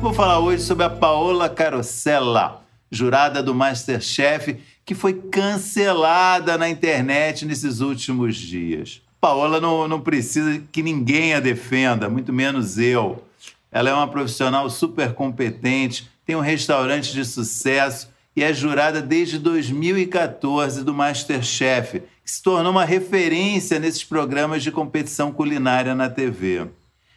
Vou falar hoje sobre a Paola Carosella, jurada do Masterchef, que foi cancelada na internet nesses últimos dias. Paola não, não precisa que ninguém a defenda, muito menos eu. Ela é uma profissional super competente, tem um restaurante de sucesso e é jurada desde 2014 do Masterchef, que se tornou uma referência nesses programas de competição culinária na TV.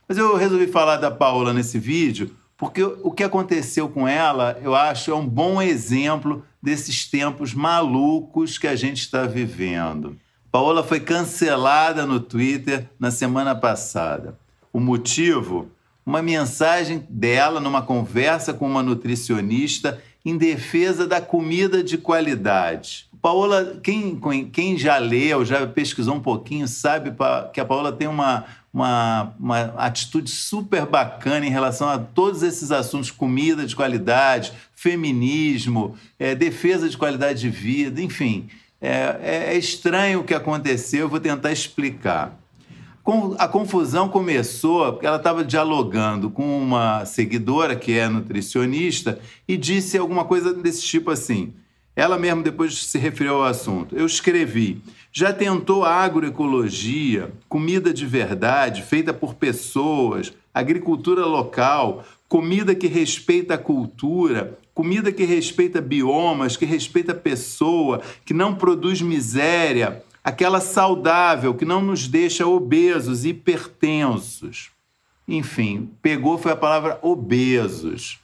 Mas eu resolvi falar da Paola nesse vídeo porque o que aconteceu com ela, eu acho, é um bom exemplo desses tempos malucos que a gente está vivendo. Paola foi cancelada no Twitter na semana passada. O motivo? Uma mensagem dela numa conversa com uma nutricionista em defesa da comida de qualidade. Paola, quem, quem já leu, já pesquisou um pouquinho, sabe que a Paola tem uma, uma, uma atitude super bacana em relação a todos esses assuntos: comida de qualidade, feminismo, é, defesa de qualidade de vida, enfim. É, é, é estranho o que aconteceu, eu vou tentar explicar. A confusão começou porque ela estava dialogando com uma seguidora que é nutricionista e disse alguma coisa desse tipo assim. Ela mesma depois se referiu ao assunto. Eu escrevi: já tentou agroecologia, comida de verdade, feita por pessoas, agricultura local, comida que respeita a cultura, comida que respeita biomas, que respeita a pessoa, que não produz miséria, aquela saudável, que não nos deixa obesos, hipertensos. Enfim, pegou foi a palavra obesos.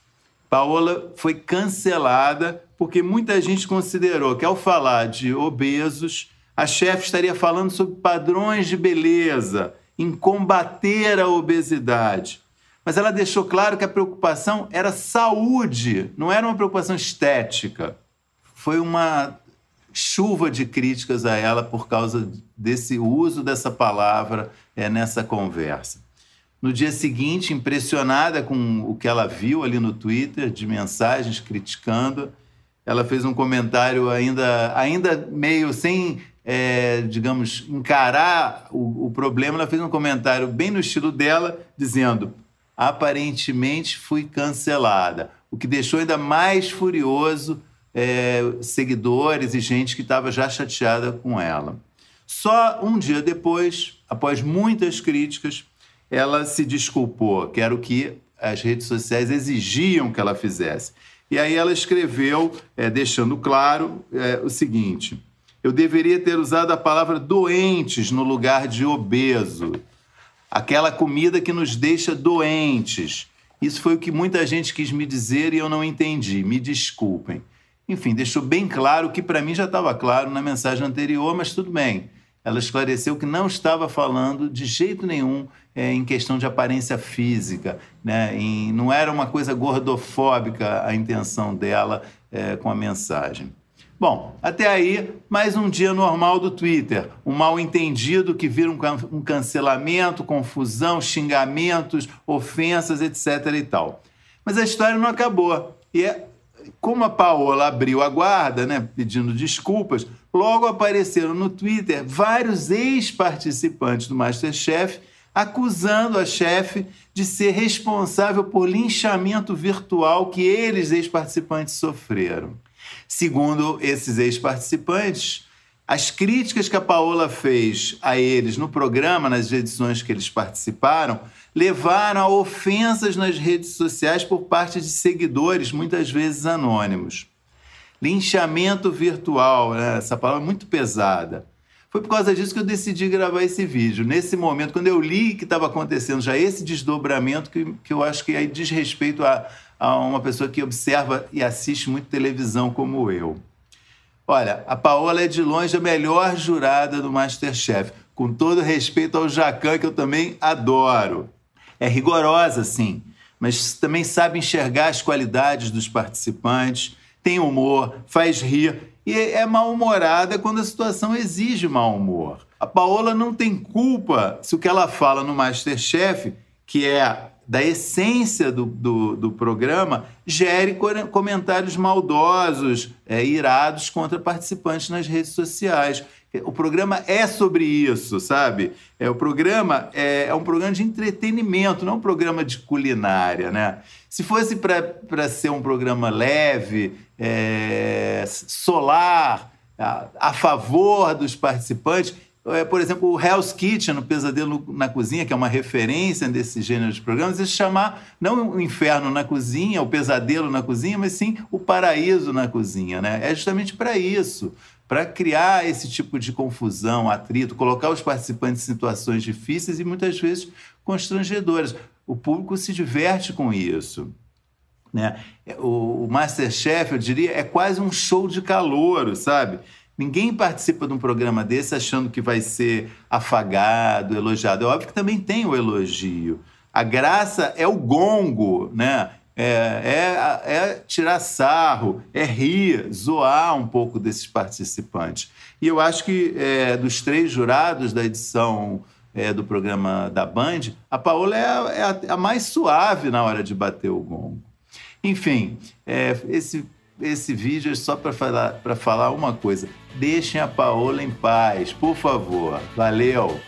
Paola foi cancelada porque muita gente considerou que ao falar de obesos, a chefe estaria falando sobre padrões de beleza, em combater a obesidade. Mas ela deixou claro que a preocupação era saúde, não era uma preocupação estética. Foi uma chuva de críticas a ela por causa desse uso dessa palavra é, nessa conversa. No dia seguinte, impressionada com o que ela viu ali no Twitter, de mensagens criticando, ela fez um comentário ainda, ainda meio sem é, digamos, encarar o, o, problema, ela fez um comentário bem no estilo dela, dizendo: aparentemente fui cancelada. O que deixou ainda mais furioso é, seguidores e gente que estava já chateada com ela. Só um dia depois, após muitas críticas, ela se desculpou, que era o que as redes sociais exigiam que ela fizesse. E aí ela escreveu, é, deixando claro é, o seguinte: eu deveria ter usado a palavra doentes no lugar de obeso. Aquela comida que nos deixa doentes. Isso foi o que muita gente quis me dizer e eu não entendi. Me desculpem. Enfim, deixou bem claro que para mim já estava claro na mensagem anterior, mas tudo bem. Ela esclareceu que não estava falando de jeito nenhum é, em questão de aparência física, né? Em, não era uma coisa gordofóbica a intenção dela é, com a mensagem. Bom, até aí, mais um dia normal do Twitter. Um mal entendido que vira um, can um cancelamento, confusão, xingamentos, ofensas, etc. e tal. Mas a história não acabou. E é, como a Paola abriu a guarda, né, pedindo desculpas, logo apareceram no Twitter vários ex-participantes do Masterchef acusando a chefe de ser responsável por linchamento virtual que eles, ex-participantes, sofreram. Segundo esses ex-participantes, as críticas que a Paola fez a eles no programa, nas edições que eles participaram, levaram a ofensas nas redes sociais por parte de seguidores, muitas vezes anônimos. Linchamento virtual, né? essa palavra é muito pesada. Foi por causa disso que eu decidi gravar esse vídeo. Nesse momento, quando eu li que estava acontecendo já esse desdobramento, que, que eu acho que aí diz respeito a, a uma pessoa que observa e assiste muito televisão como eu. Olha, a Paola é de longe a melhor jurada do Masterchef, com todo respeito ao Jacan, que eu também adoro. É rigorosa, sim, mas também sabe enxergar as qualidades dos participantes, tem humor, faz rir e é mal-humorada quando a situação exige mau humor. A Paola não tem culpa se o que ela fala no Masterchef, que é da essência do, do, do programa gere comentários maldosos, é, irados contra participantes nas redes sociais. O programa é sobre isso, sabe? É, o programa é, é um programa de entretenimento, não um programa de culinária, né? Se fosse para ser um programa leve, é, solar, a, a favor dos participantes, é, por exemplo, o Hell's Kitchen, no Pesadelo na Cozinha, que é uma referência desse gênero de programas, é chamar não o inferno na cozinha, o pesadelo na cozinha, mas sim o paraíso na cozinha. Né? É justamente para isso, para criar esse tipo de confusão, atrito, colocar os participantes em situações difíceis e muitas vezes constrangedoras. O público se diverte com isso. Né? O, Masterchef, eu diria, é quase um show de calor, sabe? Ninguém participa de um programa desse achando que vai ser afagado, elogiado. É óbvio que também tem o elogio. A graça é o gongo, né? É, é, é, tirar sarro, é rir, zoar um pouco desses participantes. E eu acho que é, dos três jurados da edição é, do programa da Band, a Paola é, a, é a, a mais suave na hora de bater o gongo. Enfim, é, esse esse vídeo é só para falar, falar uma coisa. Deixem a Paola em paz, por favor. Valeu!